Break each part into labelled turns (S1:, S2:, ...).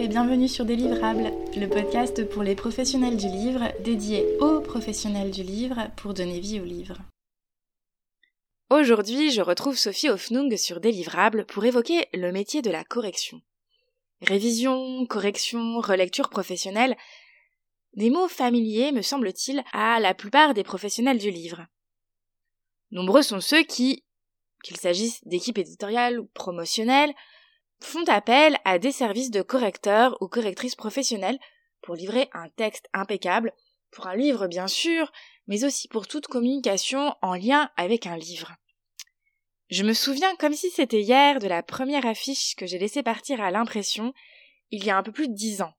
S1: Et bienvenue sur Délivrable, le podcast pour les professionnels du livre, dédié aux professionnels du livre pour donner vie au livre.
S2: Aujourd'hui, je retrouve Sophie Hoffnung sur Délivrable pour évoquer le métier de la correction. Révision, correction, relecture professionnelle, des mots familiers, me semble-t-il, à la plupart des professionnels du livre. Nombreux sont ceux qui, qu'il s'agisse d'équipes éditoriales ou promotionnelles, font appel à des services de correcteurs ou correctrices professionnelles pour livrer un texte impeccable, pour un livre bien sûr, mais aussi pour toute communication en lien avec un livre. Je me souviens comme si c'était hier de la première affiche que j'ai laissé partir à l'impression il y a un peu plus de dix ans.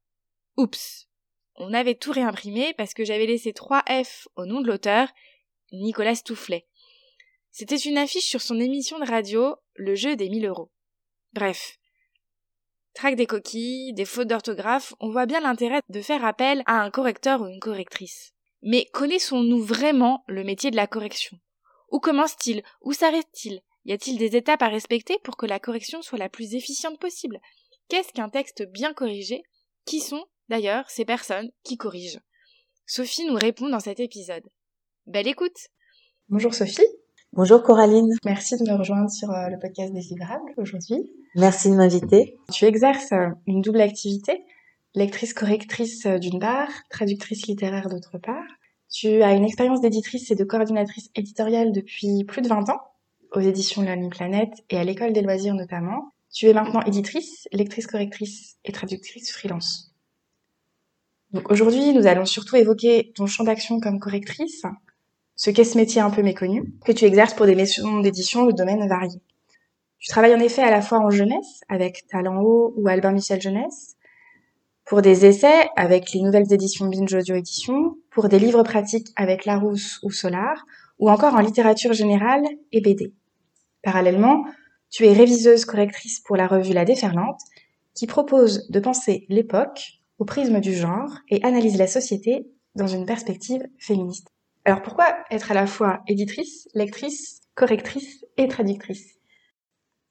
S2: Oups. On avait tout réimprimé parce que j'avais laissé trois F au nom de l'auteur, Nicolas Stoufflet. C'était une affiche sur son émission de radio, Le jeu des mille euros. Bref, des coquilles, des fautes d'orthographe, on voit bien l'intérêt de faire appel à un correcteur ou une correctrice. Mais connaissons-nous vraiment le métier de la correction? Où commence-t-il? Où s'arrête-t-il? Y a-t-il des étapes à respecter pour que la correction soit la plus efficiente possible? Qu'est-ce qu'un texte bien corrigé? Qui sont, d'ailleurs, ces personnes qui corrigent? Sophie nous répond dans cet épisode. Belle écoute!
S3: Bonjour Sophie
S4: Bonjour Coraline.
S3: Merci de me rejoindre sur euh, le podcast des livrables aujourd'hui.
S4: Merci de m'inviter.
S3: Tu exerces euh, une double activité, lectrice-correctrice euh, d'une part, traductrice littéraire d'autre part. Tu as une expérience d'éditrice et de coordinatrice éditoriale depuis plus de 20 ans, aux éditions Learning Planet et à l'école des loisirs notamment. Tu es maintenant éditrice, lectrice-correctrice et traductrice freelance. Donc aujourd'hui, nous allons surtout évoquer ton champ d'action comme correctrice, ce qu'est ce métier un peu méconnu, que tu exerces pour des maisons d'édition de domaines variés. Tu travailles en effet à la fois en jeunesse, avec Talent Haut ou Albin Michel Jeunesse, pour des essais avec les nouvelles éditions Binge Audio Édition, pour des livres pratiques avec Larousse ou Solar, ou encore en littérature générale et BD. Parallèlement, tu es réviseuse correctrice pour la revue La Déferlante, qui propose de penser l'époque au prisme du genre et analyse la société dans une perspective féministe. Alors pourquoi être à la fois éditrice, lectrice, correctrice et traductrice?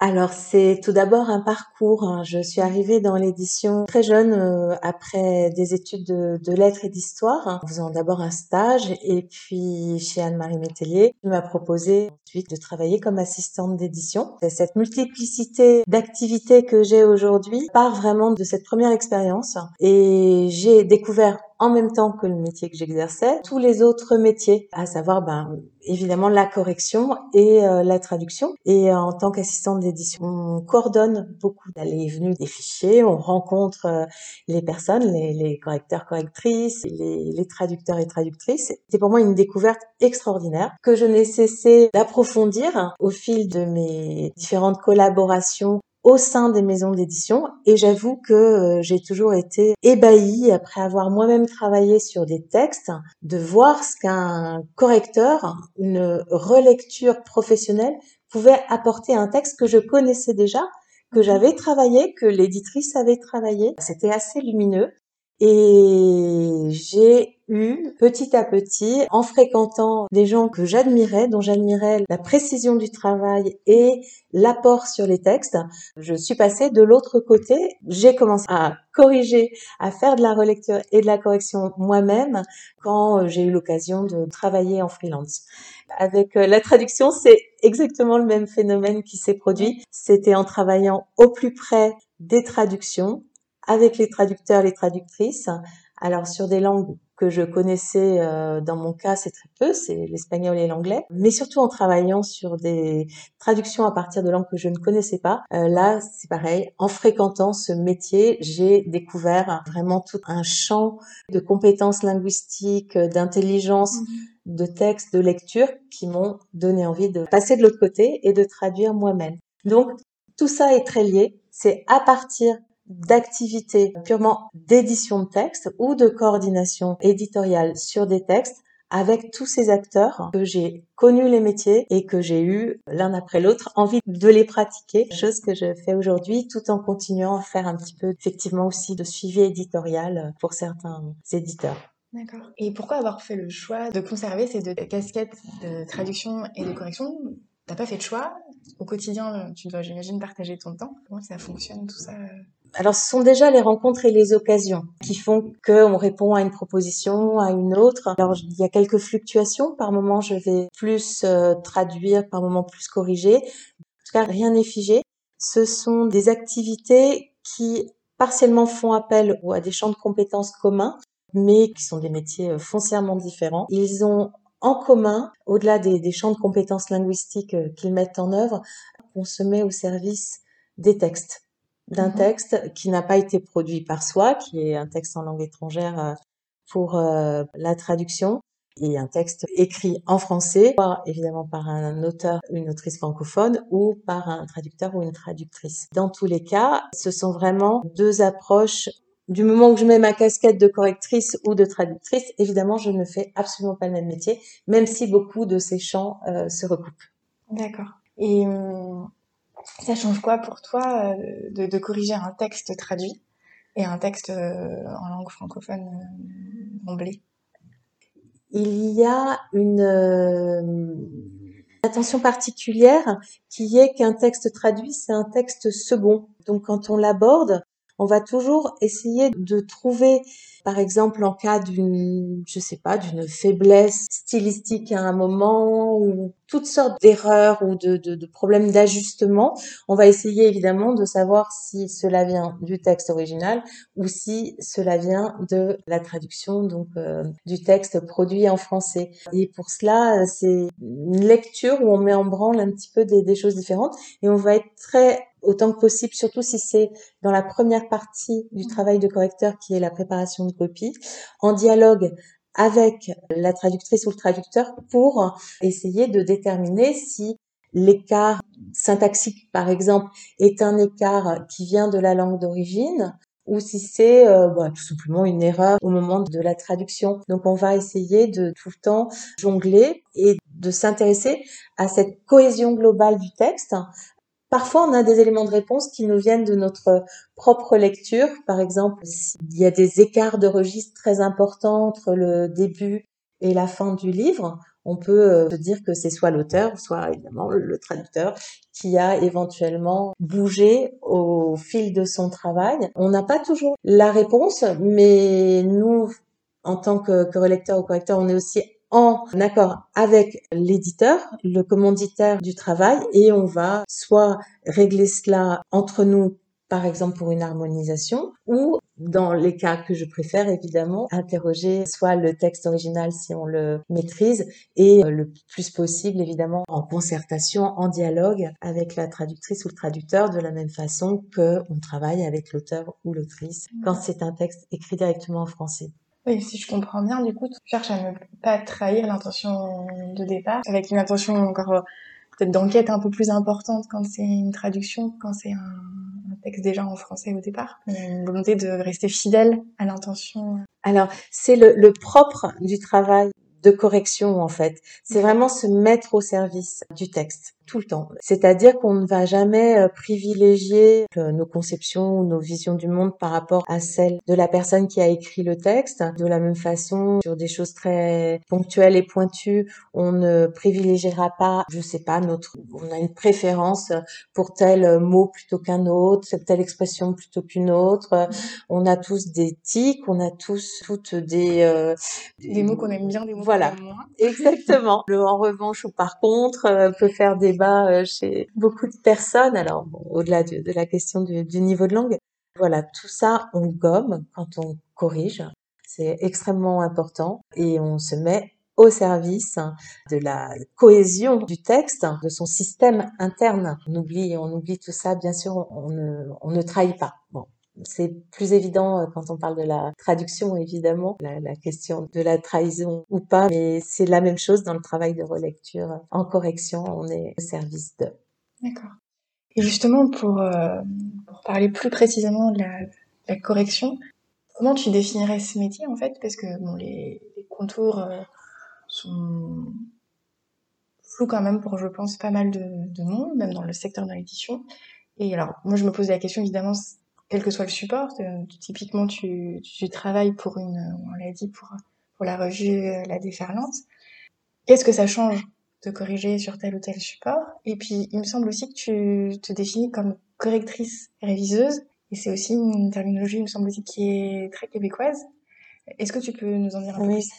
S4: Alors c'est tout d'abord un parcours. Hein. Je suis arrivée dans l'édition très jeune euh, après des études de, lettres et d'histoire, en faisant d'abord un stage et puis chez Anne-Marie Métellier, qui m'a proposé ensuite de travailler comme assistante d'édition. Cette multiplicité d'activités que j'ai aujourd'hui part vraiment de cette première expérience et j'ai découvert en même temps que le métier que j'exerçais, tous les autres métiers, à savoir ben, évidemment la correction et euh, la traduction. Et euh, en tant qu'assistante d'édition, on coordonne beaucoup d'allées et venues des fichiers, on rencontre euh, les personnes, les, correcteurs, correctrices, les, traducteurs et traductrices. C'est pour moi une découverte extraordinaire que je n'ai cessé d'approfondir au fil de mes différentes collaborations au sein des maisons d'édition et j'avoue que euh, j'ai toujours été ébahie après avoir moi-même travaillé sur des textes de voir ce qu'un correcteur, une relecture professionnelle pouvait apporter à un texte que je connaissais déjà, que j'avais travaillé, que l'éditrice avait travaillé. C'était assez lumineux et j'ai eu petit à petit, en fréquentant des gens que j'admirais, dont j'admirais la précision du travail et l'apport sur les textes, je suis passée de l'autre côté. J'ai commencé à corriger, à faire de la relecture et de la correction moi-même quand j'ai eu l'occasion de travailler en freelance. Avec euh, la traduction, c'est exactement le même phénomène qui s'est produit. C'était en travaillant au plus près des traductions avec les traducteurs, les traductrices. Alors sur des langues que je connaissais, euh, dans mon cas, c'est très peu, c'est l'espagnol et l'anglais, mais surtout en travaillant sur des traductions à partir de langues que je ne connaissais pas. Euh, là, c'est pareil, en fréquentant ce métier, j'ai découvert vraiment tout un champ de compétences linguistiques, d'intelligence, mmh de textes, de lecture qui m'ont donné envie de passer de l'autre côté et de traduire moi-même. Donc, tout ça est très lié. C'est à partir d'activités purement d'édition de texte ou de coordination éditoriale sur des textes avec tous ces acteurs que j'ai connu les métiers et que j'ai eu l'un après l'autre envie de les pratiquer, chose que je fais aujourd'hui tout en continuant à faire un petit peu effectivement aussi de suivi éditorial pour certains éditeurs.
S3: D'accord. Et pourquoi avoir fait le choix de conserver ces deux casquettes de traduction et de correction? T'as pas fait de choix? Au quotidien, tu dois, j'imagine, partager ton temps. Comment ça fonctionne tout ça?
S4: Alors, ce sont déjà les rencontres et les occasions qui font qu'on répond à une proposition, à une autre. Alors, il y a quelques fluctuations. Par moment, je vais plus euh, traduire, par moment plus corriger. En tout cas, rien n'est figé. Ce sont des activités qui partiellement font appel à des champs de compétences communs, mais qui sont des métiers euh, foncièrement différents. Ils ont en commun, au-delà des, des champs de compétences linguistiques euh, qu'ils mettent en œuvre, qu'on se met au service des textes d'un mhm. texte qui n'a pas été produit par soi, qui est un texte en langue étrangère euh, pour euh, la traduction, et un texte écrit en français, soit évidemment par un auteur, une autrice francophone, ou par un traducteur ou une traductrice. Dans tous les cas, ce sont vraiment deux approches. Du moment où je mets ma casquette de correctrice ou de traductrice, évidemment, je ne fais absolument pas le même métier, même si beaucoup de ces champs euh, se recoupent.
S3: D'accord. Et hum, ça change quoi pour toi euh, de, corriger un texte traduit et un texte euh, en langue francophone euh, blé
S4: Il y a une attention particulière qui est qu'un texte traduit, c'est un texte second. Donc quand on l'aborde, on va toujours essayer de trouver par exemple en cas d'une, je sais pas, d'une faiblesse stylistique à un moment ou toutes sortes d'erreurs ou de, de, de problèmes d'ajustement, on va essayer évidemment de savoir si cela vient du texte original ou si cela vient de la traduction donc euh, du texte produit en français. Et pour cela, c'est une lecture où on met en branle un petit peu des, des choses différentes et on va être très autant que possible, surtout si c'est dans la première partie du travail de correcteur qui est la préparation en dialogue avec la traductrice ou le traducteur pour essayer de déterminer si l'écart syntaxique, par exemple, est un écart qui vient de la langue d'origine ou si c'est euh, bah, tout simplement une erreur au moment de la traduction. Donc on va essayer de tout le temps jongler et de s'intéresser à cette cohésion globale du texte Parfois, on a des éléments de réponse qui nous viennent de notre propre lecture. Par exemple, s'il y a des écarts de registre très importants entre le début et la fin du livre, on peut euh, se dire que c'est soit l'auteur, soit évidemment le traducteur qui a éventuellement bougé au fil de son travail. On n'a pas toujours la réponse, mais nous, en tant que, que relecteur ou correcteur, on est aussi en accord avec l'éditeur, le commanditaire du travail, et on va soit régler cela entre nous par exemple pour une harmonisation, ou dans les cas que je préfère évidemment, interroger soit le texte original si on le maîtrise, et euh, le plus possible évidemment en concertation, en dialogue avec la traductrice ou le traducteur, de la même façon que on travaille avec l'auteur ou l'autrice quand c'est un texte écrit directement en français.
S3: Oui, si je comprends bien, du coup, tu cherches à ne pas trahir l'intention de départ, avec une intention encore euh, peut-être d'enquête un peu plus importante quand c'est une traduction, quand c'est un, texte déjà en français au départ. Une volonté de rester fidèle à l'intention.
S4: Alors, c'est le, le propre du travail de correction en fait. C'est vraiment se mettre au service du texte tout le temps. C'est-à-dire qu'on ne va jamais euh, privilégier euh, nos conceptions ou nos visions du monde par rapport à celles de la personne qui a écrit le texte. De la même façon, sur des choses très ponctuelles et pointues, on ne privilégiera pas, je sais pas, notre, on a une préférence pour tel mot plutôt qu'un autre, telle expression plutôt qu'une autre. On a tous des tics, on a tous toutes des
S3: euh, des mots qu'on aime bien, des mots
S4: voilà.
S3: qu'on aime moins.
S4: Exactement. Le en revanche ou par contre peut faire des euh, chez beaucoup de personnes. Alors, au-delà de, la question du, niveau de langue, voilà, tout ça, on gomme quand on corrige. C'est extrêmement important et on se met au service de la cohésion du texte, de son système interne. On oublie, on oublie tout ça, bien sûr, on ne, trahit pas. C'est plus évident euh, quand on parle de la traduction, évidemment, la, question de la trahison ou pas, mais c'est la même chose dans le travail de relecture. En correction, on est au service de.
S3: D'accord. Et justement, pour, euh, pour, parler plus précisément de la, correction, comment tu définirais ce métier en fait? Parce que bon, les, les contours euh, sont flous quand même pour, je pense, pas mal de, de monde, même dans le secteur de l'édition. Et alors, moi, je me pose la question, évidemment, quel que soit le support. Euh, typiquement, tu, tu travailles pour une, on l'a dit, pour, pour la revue euh, La Déferlante. Qu'est-ce que ça change de corriger sur tel ou tel support? Et puis, il me semble aussi que tu te définis comme correctrice réviseuse. Et c'est aussi une terminologie, il me semble-t-il, qui est très québécoise. Est-ce que tu peux nous en dire un peu plus?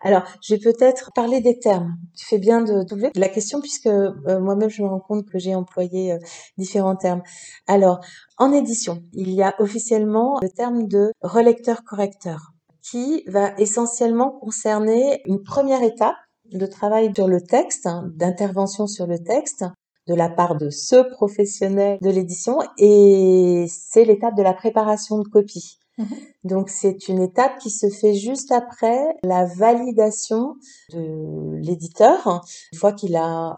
S4: Alors, je vais peut-être parler des termes. Tu fais bien de doubler la question puisque euh, moi-même je me rends compte que j'ai employé euh, différents termes. Alors, en édition, il y a officiellement le terme de relecteur-correcteur qui va essentiellement concerner une première étape de travail sur le texte, hein, d'intervention sur le texte de la part de ce professionnel de l'édition et c'est l'étape de la préparation de copie. Donc c'est une étape qui se fait juste après la validation de l'éditeur, une fois qu'il a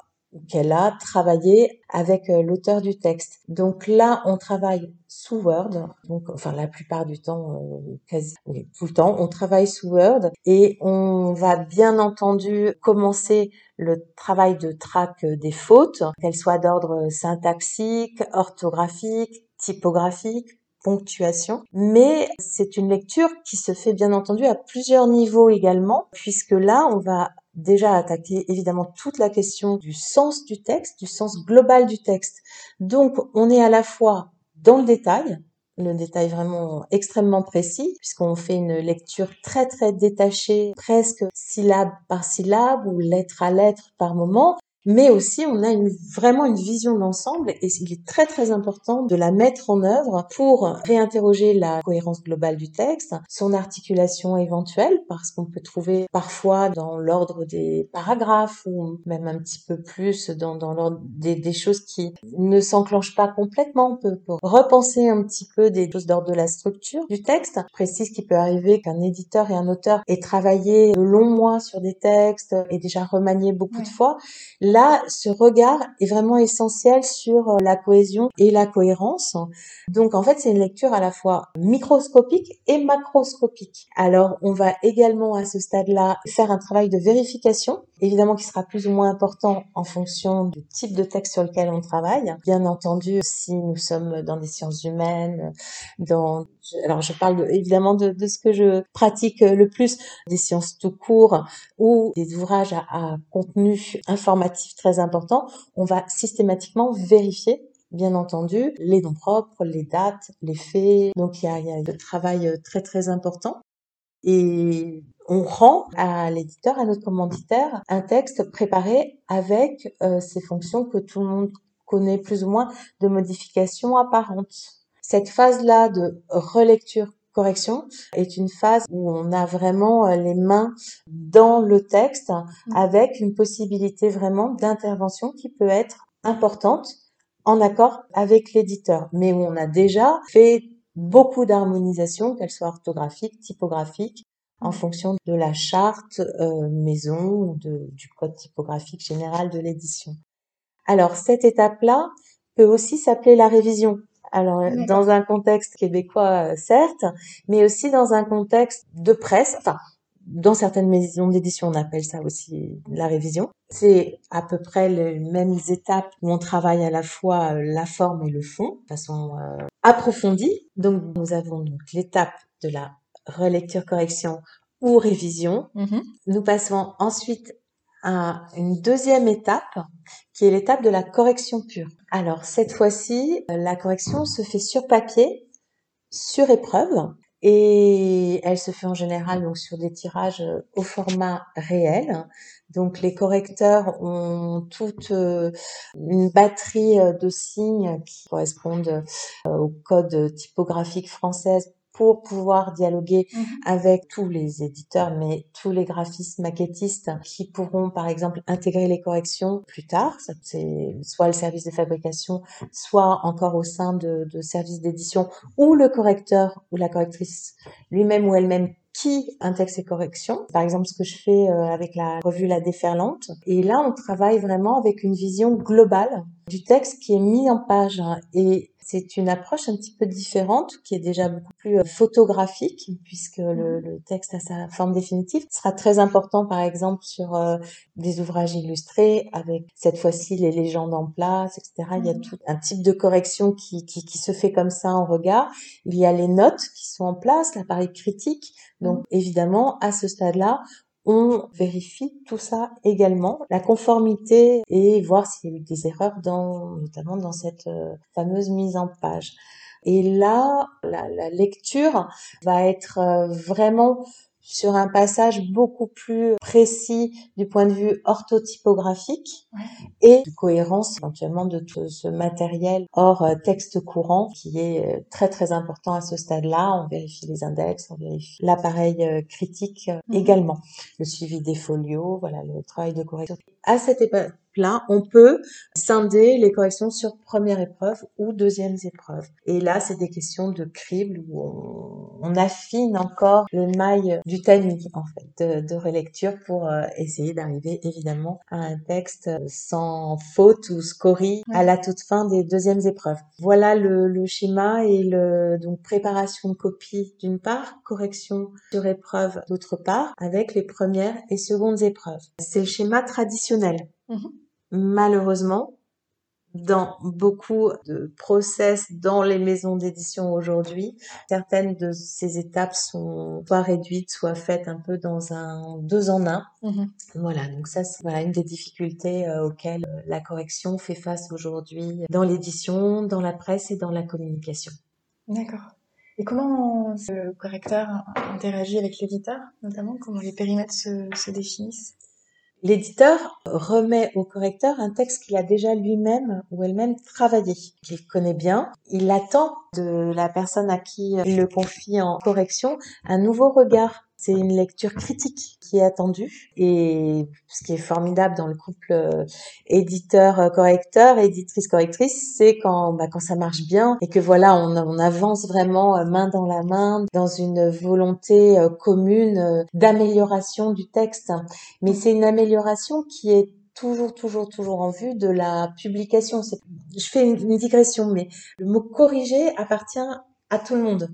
S4: qu'elle a travaillé avec euh, l'auteur du texte. Donc là, on travaille sous Word, donc enfin la plupart du temps, euh, quasi tout le temps, on travaille sous Word et on va bien entendu commencer le travail de traque des fautes, qu'elles soient d'ordre syntaxique, orthographique, typographique, ponctuation, mais c'est une lecture qui se fait bien entendu à plusieurs niveaux également, puisque là, on va déjà attaquer évidemment toute la question du sens du texte, du sens global du texte. Donc, on est à la fois dans le détail, le détail vraiment extrêmement précis, puisqu'on fait une lecture très très détachée, presque syllabe par syllabe ou lettre à lettre par moment, mais aussi on a une, vraiment une vision d'ensemble et il est très très important de la mettre en œuvre pour réinterroger la cohérence globale du texte, son articulation éventuelle, parce qu'on peut trouver parfois dans l'ordre des paragraphes ou même un petit peu plus dans, dans l'ordre des, des, choses qui ne s'enclenchent pas complètement. On peut, repenser un petit peu des choses d'ordre de la structure du texte. Je précise qu'il peut arriver qu'un éditeur et un auteur aient travaillé de longs mois sur des textes et déjà remanié beaucoup de fois Là, ce regard est vraiment essentiel sur euh, la cohésion et la cohérence. Donc en fait, c'est une lecture à la fois microscopique et macroscopique. Alors on va également à ce stade-là faire un travail de vérification, évidemment qui sera plus ou moins important en fonction du type de texte sur lequel on travaille. Bien entendu, si nous sommes dans des sciences humaines, dans alors je parle évidemment de, ce que je pratique le plus, des sciences tout court ou des ouvrages à contenu informatique très important, on va systématiquement vérifier bien entendu, les noms propres, les dates, les faits. Donc il y a, y a un travail très très important. Et on rend à l'éditeur, à notre commanditaire, un texte préparé avec euh, ces fonctions que tout le monde connaît plus ou moins de modification apparente. Cette phase-là de relecture correction est une phase où on a vraiment euh, les mains dans le texte avec une possibilité vraiment d'intervention qui peut être importante en accord avec l'éditeur, mais où on a déjà fait beaucoup d'harmonisation, qu'elle soit orthographique, typographique, en fonction de la charte euh, maison ou de, du code typographique général de l'édition. Alors cette étape-là peut aussi s'appeler la révision. Alors, dans un contexte québécois, euh, certes, mais aussi dans un contexte de presse, enfin, dans certaines maisons d'édition, on appelle ça aussi la révision. C'est à peu près les mêmes étapes où on travaille à la fois euh, la forme et le fond, de façon euh, approfondie. Donc, nous avons donc l'étape de la relecture-correction ou révision. Mm-hmm. Nous passons ensuite à une deuxième étape qui est l'étape de la correction pure. Alors cette fois-ci, la correction se fait sur papier, sur épreuve, et elle se fait en général donc sur des tirages au format réel. Donc les correcteurs ont toute euh, une batterie de signes qui correspondent euh, au code typographique français pour pouvoir dialoguer mhm. avec tous les éditeurs, mais tous les graphistes maquettistes qui pourront, par exemple, intégrer les corrections plus tard. C'est soit le service de fabrication, soit encore au sein de, de services d'édition, ou le correcteur ou la correctrice lui-même ou elle-même qui intègre ces corrections. Par exemple, ce que je fais euh, avec la revue La Déferlante. Et là, on travaille vraiment avec une vision globale du texte qui est mis en page. Et c'est une approche un petit peu différente, qui est déjà beaucoup plus euh, photographique, puisque le, mmh. texte a sa forme définitive. Ce sera très important, par exemple, sur euh, des ouvrages illustrés, avec cette fois-ci les légendes en place, etc. Il y a mmh. tout un type de correction qui, qui, qui se fait comme ça en regard. Il y a les notes qui sont en place, l'appareil critique. Donc, mmh. évidemment, à ce stade-là, on vérifie tout ça également, la conformité et voir s'il y a eu des erreurs dans, notamment dans cette euh, fameuse mise en page. Et là, la, la lecture va être euh, vraiment sur un passage beaucoup plus précis du point de vue orthotypographique et de cohérence éventuellement de tout ce matériel hors euh, texte courant qui est euh, très très important à ce stade-là. On vérifie les index, on vérifie l'appareil euh, critique mhm. également, le suivi des folios, voilà le travail de correction. À cette époque là, on peut scinder les corrections sur première épreuve ou deuxième épreuve. Et là, c'est des questions de crible où on, affine encore le maille du tamis, en fait, de, relecture pour euh, essayer d'arriver évidemment à un texte sans faute ou scorie à la toute fin des deuxièmes épreuves. Voilà le, schéma et le donc préparation de copie d'une part, correction sur épreuve d'autre part, avec les premières et secondes épreuves. C'est le schéma traditionnel. Mhm. Malheureusement, dans beaucoup de process dans les maisons d'édition aujourd'hui, certaines de ces étapes sont soit réduites, soit faites un peu dans un deux en un. Mhm. Voilà, donc ça c'est voilà une des difficultés euh, auxquelles euh, la correction fait face aujourd'hui dans l'édition, dans la presse et dans la communication.
S3: D'accord. Et comment ce correcteur interagit avec l'éditeur, notamment? Comment les périmètres se définissent?
S4: L'éditeur remet au correcteur un texte qu'il a déjà lui-même ou elle-même travaillé, qu'il connaît bien. Il attend de la personne à qui il le confie en correction un nouveau regard c'est une lecture critique qui est attendue et ce qui est formidable dans le couple euh, éditeur-correcteur, éditrice-correctrice, c'est quand bah, quand ça marche bien et que voilà on, avance vraiment euh, main dans la main dans une volonté euh, commune d'amélioration du texte. Mais c'est une amélioration qui est toujours, toujours, toujours en vue de la publication. Je fais une digression, mais le mot corriger appartient à tout le monde.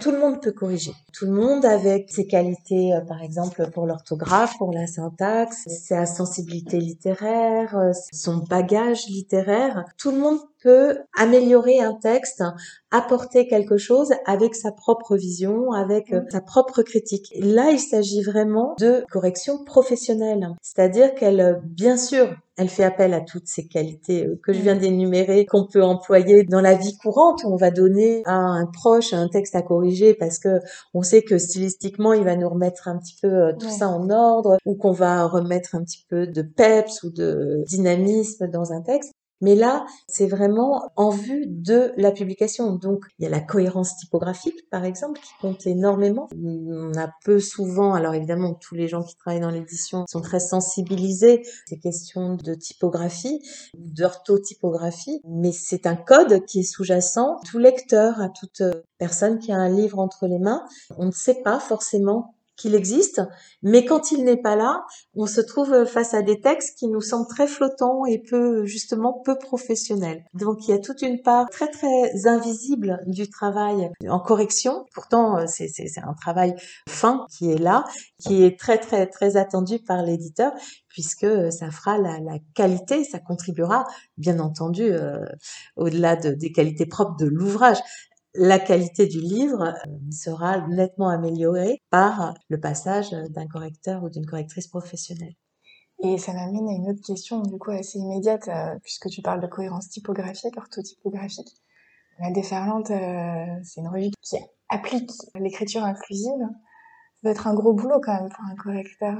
S4: Tout le monde peut corriger. Tout le monde avec ses qualités, euh, par exemple pour l'orthographe, pour la syntaxe, sa sensibilité littéraire, euh, son bagage littéraire. Tout le monde peut améliorer un texte, apporter quelque chose avec sa propre vision, avec euh, sa propre critique. Là, il s'agit vraiment de correction professionnelle, c'est-à-dire qu'elle, euh, bien sûr, elle fait appel à toutes ces qualités euh, que je viens d'énumérer, qu'on peut employer dans la vie courante, où on va donner à un proche un texte à corriger parce que on sait que stylistiquement, il va nous remettre un petit peu tout ça en ordre, ou qu'on va remettre un petit peu de peps ou de dynamisme dans un texte. Mais là, c'est vraiment en vue de la publication. Donc, il y a la cohérence typographique, par exemple, qui compte énormément. On a peu souvent, alors évidemment, tous les gens qui travaillent dans l'édition sont très sensibilisés à ces questions de typographie, d'orthotypographie, mais c'est un code qui est sous-jacent. Tout lecteur, à toute personne qui a un livre entre les mains, on ne sait pas forcément qu'il existe, mais quand il n'est pas là, on se trouve face à des textes qui nous semblent très flottants et peu, justement, peu professionnels. Donc il y a toute une part très très invisible du travail en correction. Pourtant, c'est, un travail fin qui est là, qui est très très très attendu par l'éditeur puisque ça fera la, qualité, ça contribuera bien entendu euh, au-delà des qualités propres de l'ouvrage, la qualité du livre euh, sera nettement améliorée par le passage d'un correcteur ou d'une correctrice professionnelle.
S3: Et ça m'amène à une autre question, du coup, assez immédiate, euh, puisque tu parles de cohérence typographique, orthotypographique. La déferlante, euh, c'est une revue qui applique l'écriture inclusive. Ça va être un gros boulot quand même pour un correcteur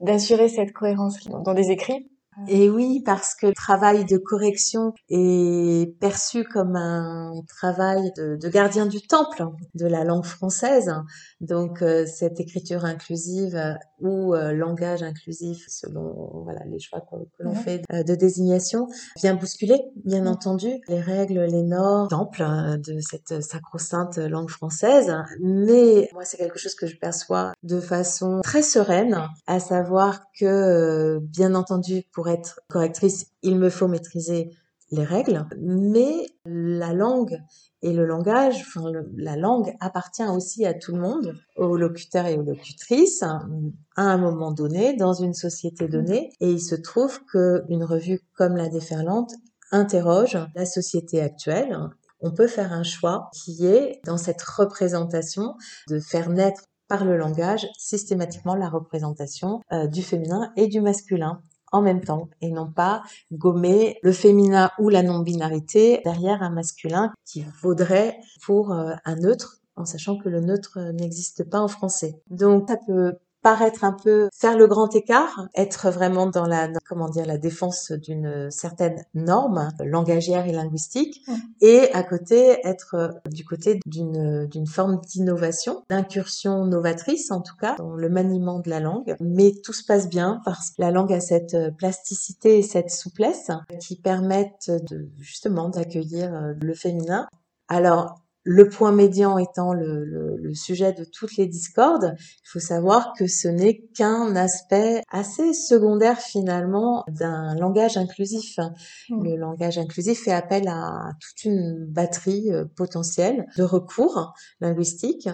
S3: d'assurer cette cohérence dans des écrits.
S4: Et oui, parce que le travail de correction est perçu comme un travail de, gardien du temple de la langue française. Donc euh, cette écriture inclusive euh, ou euh, langage inclusif, selon voilà les choix que, l'on fait de désignation, vient bousculer, bien entendu, les règles, les normes, temple de cette sacro-sainte langue française. Mais moi, c'est quelque chose que je perçois de façon très sereine, à savoir que, bien entendu, pour être correctrice, il me faut maîtriser les règles, mais la langue et le langage, enfin la langue appartient aussi à tout le monde, aux locuteurs et aux locutrices, à un moment donné, dans une société donnée, et il se trouve qu'une revue comme La Déferlante interroge la société actuelle. On peut faire un choix qui est, dans cette représentation, de faire naître par le langage systématiquement la représentation euh, du féminin et du masculin en même temps et non pas gommer le féminin ou la non-binarité derrière un masculin qui vaudrait pour euh, un neutre en sachant que le neutre n'existe pas en français. Donc ça peut paraître un peu faire le grand écart, être vraiment dans la comment dire la défense d'une certaine norme langagière et linguistique et à côté être euh, du côté d'une d'une forme d'innovation, d'incursion novatrice en tout cas dans le maniement de la langue, mais tout se passe bien parce que la langue a cette euh, plasticité et cette souplesse qui permettent de justement d'accueillir euh, le féminin. Alors le point médian étant le, sujet de toutes les discordes, il faut savoir que ce n'est qu'un aspect assez secondaire finalement d'un langage inclusif. Hmm. Le langage inclusif fait appel à toute une batterie euh, potentielle de recours linguistiques.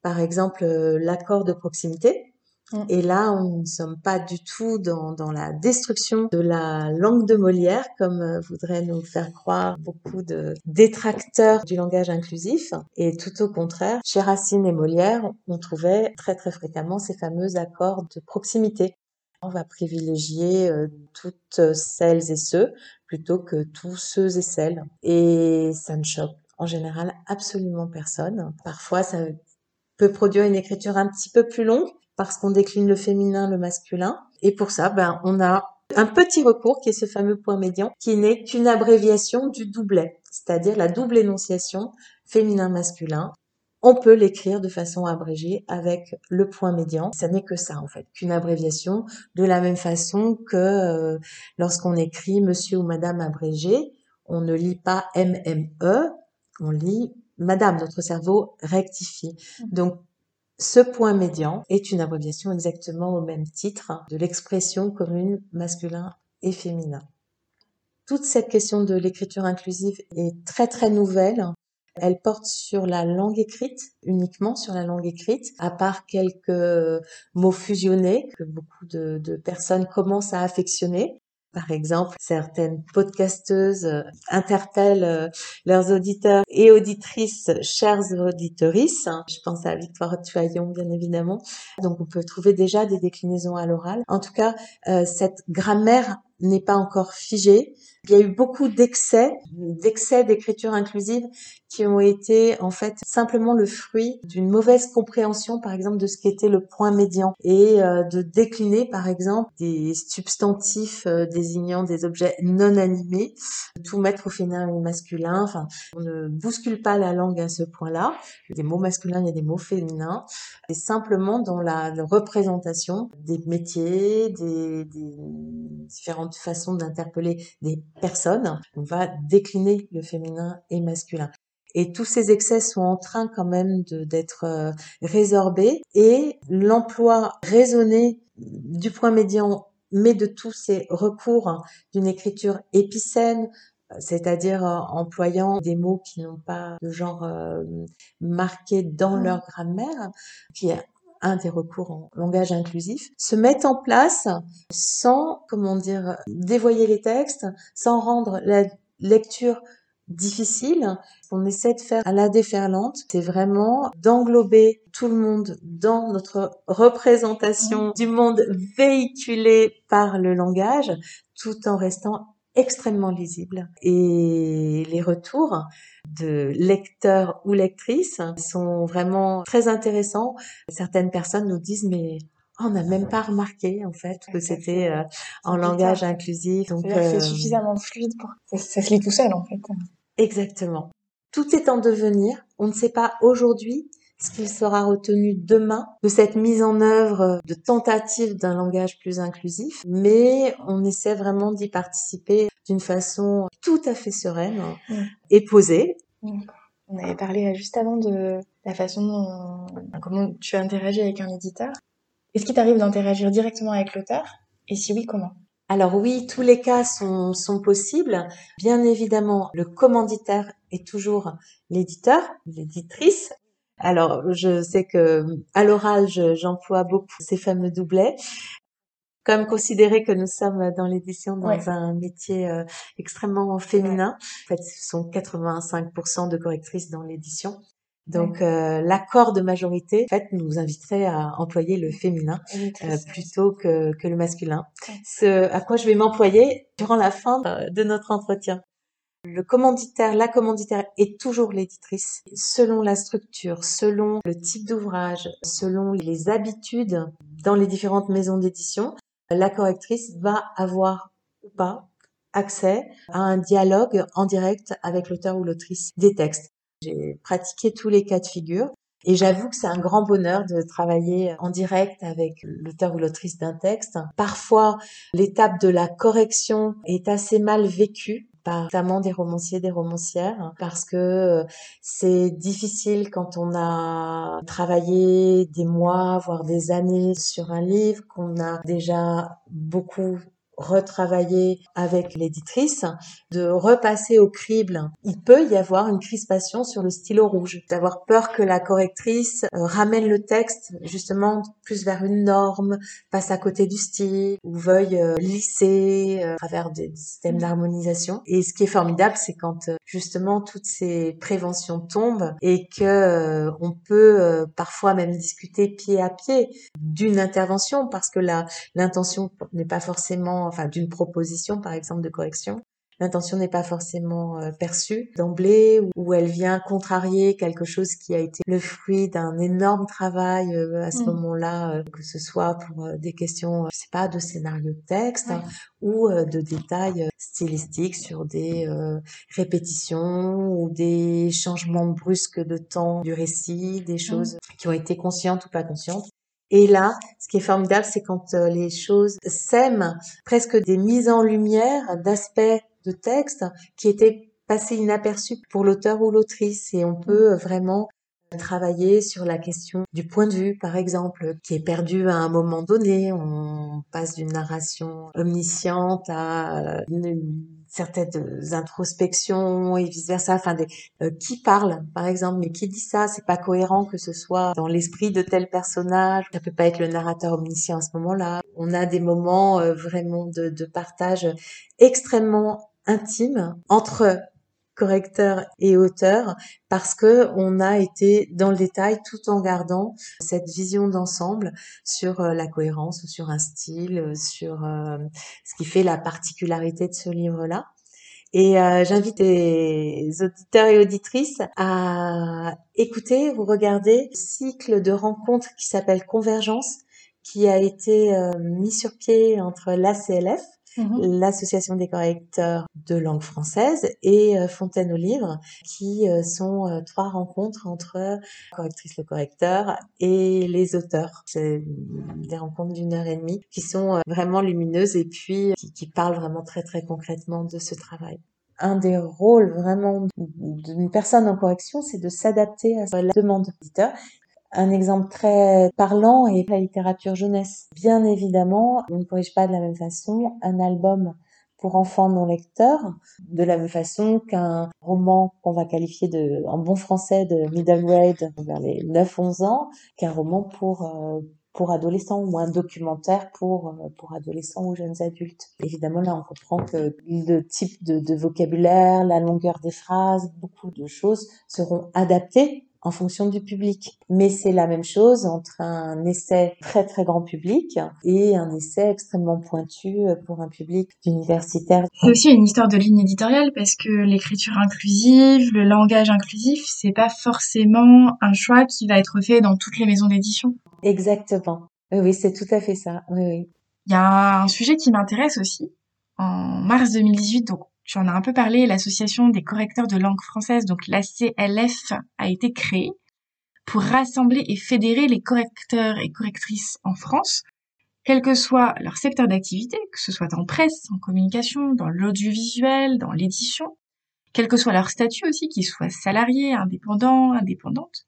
S4: Par exemple, euh, l'accord de proximité, Mm. Et là, on ne sommes pas du tout dans, dans, la destruction de la langue de Molière, comme euh, voudraient nous faire croire beaucoup de détracteurs du langage inclusif. Et tout au contraire, chez Racine et Molière, on trouvait très très fréquemment ces fameux accords de proximité. On va privilégier euh, toutes celles et ceux plutôt que tous ceux et celles. Et ça ne choque en général absolument personne. Parfois, ça peut produire une écriture un petit peu plus longue, parce qu'on décline le féminin, le masculin. Et pour ça, ben, on a un petit recours qui est ce fameux point médian, qui n'est qu'une abréviation du doublet, c'est-à-dire la double énonciation féminin-masculin. On peut l'écrire de façon abrégée avec le point médian. Ça n'est que ça en fait, qu'une abréviation, de la même façon que euh, lorsqu'on écrit Monsieur ou Madame abrégé, on ne lit pas MME, on lit Madame. Notre cerveau rectifie. Mmh. Donc ce point médian est une abréviation exactement au même titre de l'expression commune masculin et féminin. Toute cette question de l'écriture inclusive est très très nouvelle. Elle porte sur la langue écrite, uniquement sur la langue écrite, à part quelques mots fusionnés que beaucoup de, de personnes commencent à affectionner. Par exemple, certaines podcasteuses euh, interpellent euh, leurs auditeurs et auditrices, chères auditorices. Je pense à Victoire Tuaillon, bien évidemment. Donc, on peut trouver déjà des déclinaisons à l'oral. En tout cas, euh, cette grammaire n'est pas encore figée. Il y a eu beaucoup d'excès, d'excès d'écriture inclusive qui ont été en fait simplement le fruit d'une mauvaise compréhension par exemple de ce qu'était le point médian et euh, de décliner par exemple des substantifs euh, désignant des objets non animés, tout mettre au féminin ou masculin. Enfin, on ne bouscule pas la langue à ce point-là. Il y a des mots masculins, il y a des mots féminins. Et simplement dans la, représentation des métiers, des, des différentes façons d'interpeller des personne, on va décliner le féminin et masculin. Et tous ces excès sont en train quand même d'être euh, résorbés et l'emploi raisonné du point médian, mais de tous ces recours d'une écriture épicène, c'est-à-dire euh, employant des mots qui n'ont pas de genre euh, marqué dans mmh. leur grammaire, qui est un des recours en langage inclusif, se mettent en place sans, comment dire, dévoyer les textes, sans rendre la lecture difficile. On essaie de faire à la déferlante, c'est vraiment d'englober tout le monde dans notre représentation du monde véhiculé par le langage, tout en restant extrêmement lisible. Et les retours de lecteurs ou lectrices sont vraiment très intéressants. Certaines personnes nous disent mais on n'a même pas remarqué en fait que c'était euh, en langage inclusif.
S3: Donc c'est euh, suffisamment fluide pour ça, ça se lit tout seul en fait.
S4: Exactement. Tout est en devenir. On ne sait pas aujourd'hui ce qu'il sera retenu demain de cette mise en œuvre de tentative d'un langage plus inclusif, mais on essaie vraiment d'y participer d'une façon tout à fait sereine et posée.
S3: On avait parlé juste avant de la façon dont, comment tu interagis avec un éditeur. Est-ce qu'il t'arrive d'interagir directement avec l'auteur? Et si oui, comment?
S4: Alors oui, tous les cas sont, sont possibles. Bien évidemment, le commanditaire est toujours l'éditeur, l'éditrice, alors, je sais que à l'oral, j'emploie beaucoup ces fameux doublets. Comme considérer que nous sommes dans l'édition dans un métier euh, extrêmement féminin. En fait, ce sont 85% de correctrices dans l'édition. Donc euh, l'accord de majorité, en fait, nous inviterait à employer le féminin euh, plutôt que, que le masculin. Ce à quoi je vais m'employer durant la fin euh, de notre entretien. Le commanditaire, la commanditaire est toujours l'éditrice. Selon la structure, selon le type d'ouvrage, selon les habitudes dans les différentes maisons d'édition, la correctrice va avoir ou pas accès à un dialogue en direct avec l'auteur ou l'autrice des textes. J'ai pratiqué tous les cas de figure et j'avoue que c'est un grand bonheur de travailler en direct avec l'auteur ou l'autrice d'un texte. Parfois, l'étape de la correction est assez mal vécue par notamment des romanciers, des romancières, parce que euh, c'est difficile quand on a travaillé des mois, voire des années sur un livre, qu'on a déjà beaucoup retravailler avec l'éditrice, de repasser au crible. Il peut y avoir une crispation sur le stylo rouge, d'avoir peur que la correctrice euh, ramène le texte justement plus vers une norme, passe à côté du style, ou veuille euh, lisser euh, à travers des systèmes d'harmonisation. Et ce qui est formidable, c'est quand justement toutes ces préventions tombent et que on peut parfois même discuter pied à pied d'une intervention parce que l'intention n'est pas forcément enfin d'une proposition par exemple de correction. L'intention n'est pas forcément euh, perçue d'emblée ou elle vient contrarier quelque chose qui a été le fruit d'un énorme travail euh, à ce mm. moment-là, euh, que ce soit pour des questions, je sais pas, de scénario de texte ou de détails stylistiques sur des répétitions ou des changements brusques de temps du récit, des mm. choses qui ont été conscientes ou pas conscientes. Et là, ce qui est formidable, c'est quand euh, les choses sèment presque des mises en lumière d'aspects de texte qui étaient passés inaperçus pour l'auteur ou l'autrice et on peut euh, vraiment travailler sur la question du point de vue, par exemple, qui est perdu à un moment donné. On passe d'une narration omnisciente à une certaines introspections et vice versa enfin des euh, qui parle par exemple mais qui dit ça c'est pas cohérent que ce soit dans l'esprit de tel personnage. Ça peut pas être le narrateur omniscient à ce moment-là. On a des moments euh, vraiment de, de partage extrêmement intimes entre correcteur et auteur parce que on a été dans le détail tout en gardant cette vision d'ensemble sur euh, la cohérence sur un style, euh, sur euh, ce qui fait la particularité de ce livre-là. Et j'invite les auditeurs et auditrices à écouter ou regarder le cycle de rencontres qui s'appelle Convergence, qui a été mis sur pied entre l'ACLF, Mhm. l'Association des correcteurs de langue française et euh, Fontaine au livre, qui euh, sont euh, trois rencontres entre correctrice le correcteur et les auteurs. C'est des rencontres d'une heure et demie qui sont vraiment lumineuses et puis qui, parlent vraiment très très concrètement de ce travail un des rôles vraiment d'une personne en correction, c'est de s'adapter à la demande d'éditeur un exemple très parlant est la littérature jeunesse. Bien évidemment, on ne corrige pas de la même façon un album pour enfants non lecteurs, de la même façon qu'un roman qu'on va qualifier de, en bon français, de middle grade, vers les 9-11 ans, qu'un roman pour, euh, pour adolescents ou un documentaire pour, euh, pour adolescents ou jeunes adultes. Évidemment, là, on comprend que le type de, de vocabulaire, la longueur des phrases, beaucoup de choses seront adaptées en fonction du public. Mais c'est la même chose entre un essai très très grand public et un essai extrêmement pointu pour un public universitaire.
S3: C'est aussi une histoire de ligne éditoriale parce que l'écriture inclusive, le langage inclusif, c'est pas forcément un choix qui va être fait dans toutes les maisons d'édition.
S4: Exactement. Oui, c'est tout à fait ça. Oui, oui.
S3: Il y a un sujet qui m'intéresse aussi. En mars 2018, donc tu en as un peu parlé, l'association des correcteurs de langue française, donc l'ACLF, a été créée pour rassembler et fédérer les correcteurs et correctrices en France, quel que soit leur secteur d'activité, que ce soit en presse, en communication, dans l'audiovisuel, dans l'édition, quel que soit leur statut aussi, qu'ils soient salariés, indépendants, indépendantes.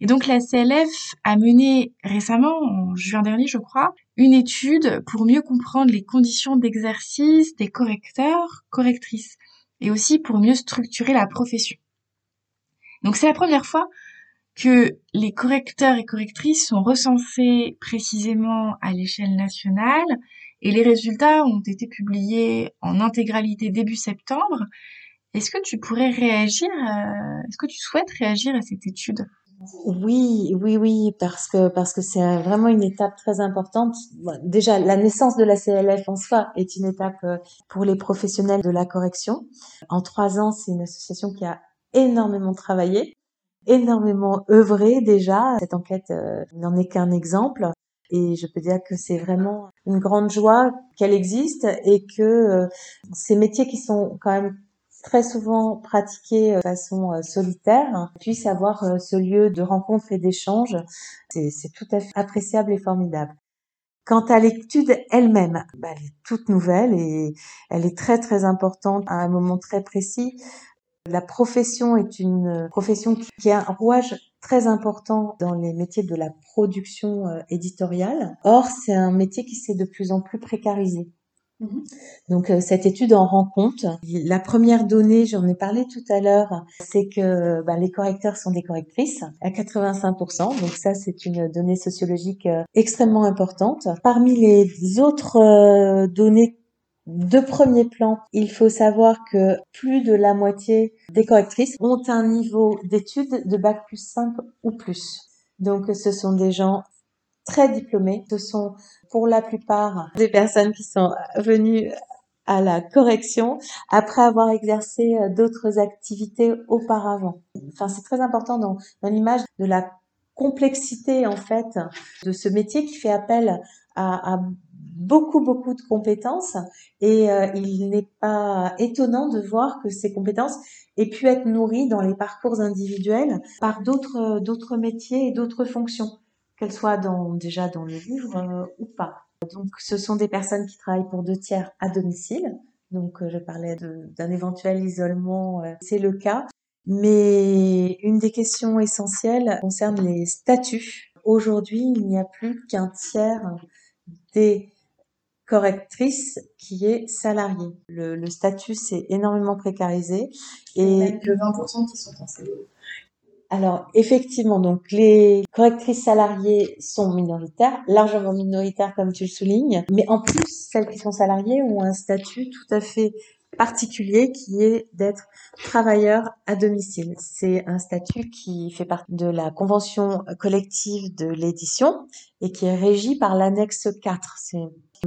S3: Et donc la CLF a mené récemment, en juin dernier je crois, une étude pour mieux comprendre les conditions d'exercice des correcteurs, correctrices, et aussi pour mieux structurer la profession. Donc c'est la première fois que les correcteurs et correctrices sont recensés précisément à l'échelle nationale et les résultats ont été publiés en intégralité début septembre
S1: Est-ce que tu pourrais réagir, est-ce que tu souhaites réagir à cette étude?
S4: Oui, oui, oui, parce que parce que c'est vraiment une étape très importante. Déjà, la naissance de la CLF en soi est une étape euh, pour les professionnels de la correction. En trois ans, c'est une association qui a énormément travaillé, énormément œuvré déjà. Cette enquête euh, n'en est qu'un exemple. Et je peux dire que c'est vraiment une grande joie qu'elle existe et que euh, ces métiers qui sont quand même très souvent pratiqué euh, de façon euh, solitaire, puisse avoir euh, ce lieu de rencontre et d'échange. C'est tout à fait appréciable et formidable. Quant à l'étude elle-même, bah, elle est toute nouvelle et elle est très très importante à un moment très précis. La profession est une profession qui a un rouage très important dans les métiers de la production éditoriale. Or, c'est un métier qui s'est de plus en plus précarisé. Mhm. Donc euh, cette étude en rend compte. La première donnée, j'en ai parlé tout à l'heure, c'est que bah, les correcteurs sont des correctrices à 85%. Donc ça, c'est une donnée sociologique euh, extrêmement importante. Parmi les autres euh, données de premier plan, il faut savoir que plus de la moitié des correctrices ont un niveau d'études de bac plus 5 ou plus. Donc ce sont des gens très diplômés. Ce sont pour la plupart des personnes qui sont venues à la correction après avoir exercé euh, d'autres activités auparavant. Enfin, c'est très important dans, l'image de la complexité en fait de ce métier qui fait appel à, à beaucoup beaucoup de compétences et euh, il n'est pas étonnant de voir que ces compétences aient pu être nourries dans les parcours individuels par d'autres d'autres métiers et d'autres fonctions qu'elles soient dans, déjà dans le livre euh, ou pas. Donc, ce sont des personnes qui travaillent pour deux tiers à domicile. Donc, euh, je parlais d'un éventuel isolement, euh, c'est le cas. Mais une des questions essentielles concerne les statuts. Aujourd'hui, il n'y a plus qu'un tiers des correctrices qui est salarié. Le, le statut s'est énormément précarisé
S1: et que 20% qui sont en CDI.
S4: Alors effectivement, donc les correctrices salariées sont minoritaires, largement minoritaires comme tu le soulignes, mais en plus celles qui sont salariées ont un statut tout à fait particulier qui est d'être travailleur à domicile. C'est un statut qui fait partie de la convention collective de l'édition et qui est régi par l'annexe 4. C'est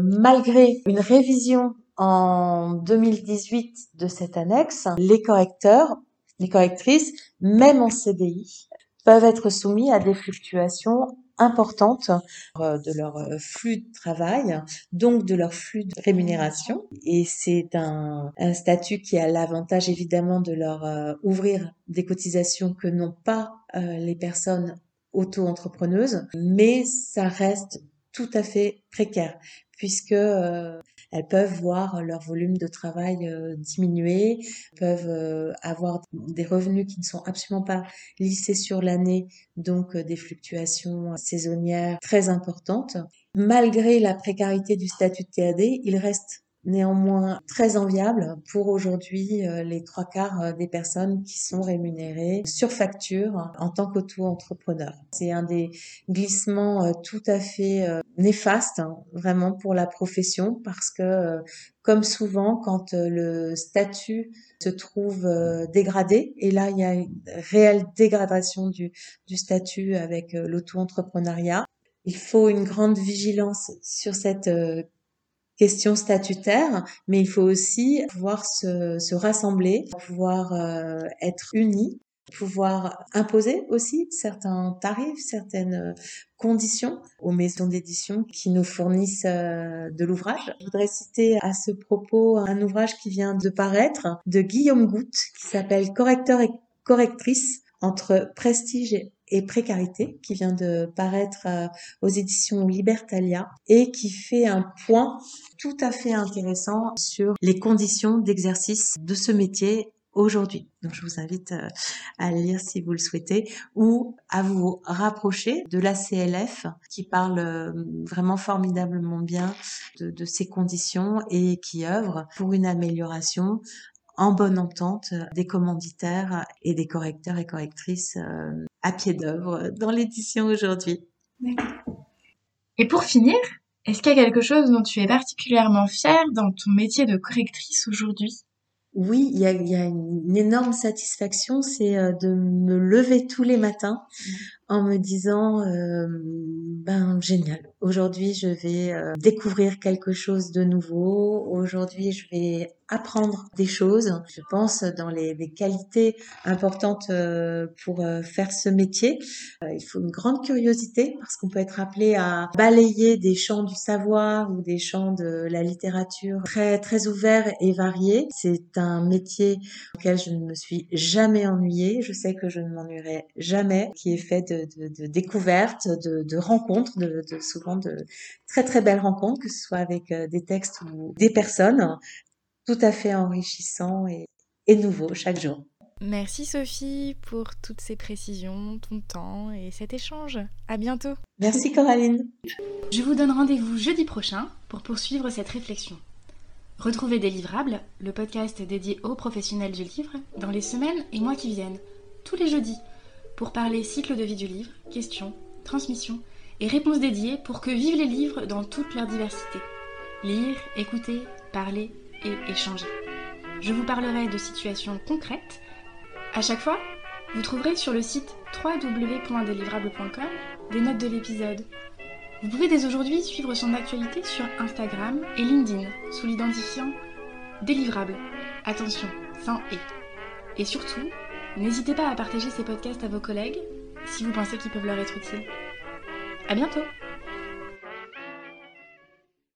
S4: malgré une révision en 2018 de cette annexe, les correcteurs les correctrices, même en CDI, peuvent être soumis à des fluctuations importantes euh, de leur euh, flux de travail, donc de leur flux de rémunération. Et c'est un, statut qui a l'avantage évidemment de leur euh, ouvrir des cotisations que n'ont pas les personnes auto-entrepreneuses, mais ça reste tout à fait précaire puisque elles peuvent voir leur volume de travail euh, diminuer, peuvent euh, avoir des revenus qui ne sont absolument pas lissés sur l'année, donc euh, des fluctuations saisonnières très importantes. Malgré la précarité du statut de TAD, il reste néanmoins très enviable pour aujourd'hui euh, les trois quarts euh, des personnes qui sont rémunérées sur facture en tant qu'auto-entrepreneur. C'est un des glissements euh, tout à fait néfastes hein, vraiment pour la profession parce que comme souvent quand le statut se trouve dégradé et là il y a une réelle dégradation du, du statut avec l'auto-entrepreneuriat. Il faut une grande vigilance sur cette question statutaire, mais il faut aussi pouvoir se, se rassembler, pouvoir euh, être unis, pouvoir imposer aussi certains tarifs, certaines euh, conditions aux maisons d'édition qui nous fournissent euh, de l'ouvrage. Je voudrais citer à ce propos un ouvrage qui vient de paraître de Guillaume Goutte qui s'appelle Correcteur et correctrice entre prestige et précarité qui vient de paraître euh, aux éditions Libertalia et qui fait un point tout à fait intéressant sur les conditions d'exercice de ce métier aujourd'hui. Donc je vous invite euh, à le lire si vous le souhaitez ou à vous rapprocher de la CLF qui parle euh, vraiment formidablement bien de, de ces conditions et qui œuvre pour une amélioration en bonne entente des commanditaires et des correcteurs et correctrices euh, à pied d'œuvre dans l'édition aujourd'hui.
S1: Et pour finir, est-ce qu'il y a quelque chose dont tu es particulièrement fière dans ton métier de correctrice aujourd'hui?
S4: Oui, il y a, y a, une énorme satisfaction, c'est euh, de me lever tous les matins. En me disant, euh, ben génial, aujourd'hui je vais euh, découvrir quelque chose de nouveau, aujourd'hui je vais apprendre des choses. Je pense dans les, qualités importantes euh, pour faire ce métier. Il faut une grande curiosité parce qu'on peut être appelé à balayer des champs du savoir ou des champs de la littérature très très ouverts et variés. C'est un métier auquel je ne me suis jamais ennuyée. Je sais que je ne m'ennuierai jamais, qui est fait de, de, de découvertes, de, de rencontres, de, de, souvent de très très belles rencontres, que ce soit avec des textes ou des personnes tout à fait enrichissant et, nouveau chaque jour.
S5: Merci Sophie pour toutes ces précisions, ton temps et cet échange. À bientôt.
S4: Merci Coraline.
S3: Je vous donne rendez-vous jeudi prochain pour poursuivre cette réflexion. Retrouvez Délivrable, le podcast dédié aux professionnels du livre, dans les semaines et mois qui viennent, tous les jeudis, pour parler cycle de vie du livre, questions, transmission et réponses dédiées pour que vivent les livres dans toute leur diversité. Lire, écouter, parler, et échanger. Je vous parlerai de situations concrètes. À chaque fois, vous trouverez sur le site www.délivrable.com des notes de l'épisode. Vous pouvez dès aujourd'hui suivre son actualité sur Instagram et LinkedIn sous l'identifiant Délivrable. Attention, sans et. Et surtout, n'hésitez pas à partager ces podcasts à vos collègues si vous pensez qu'ils peuvent leur être utiles. À bientôt!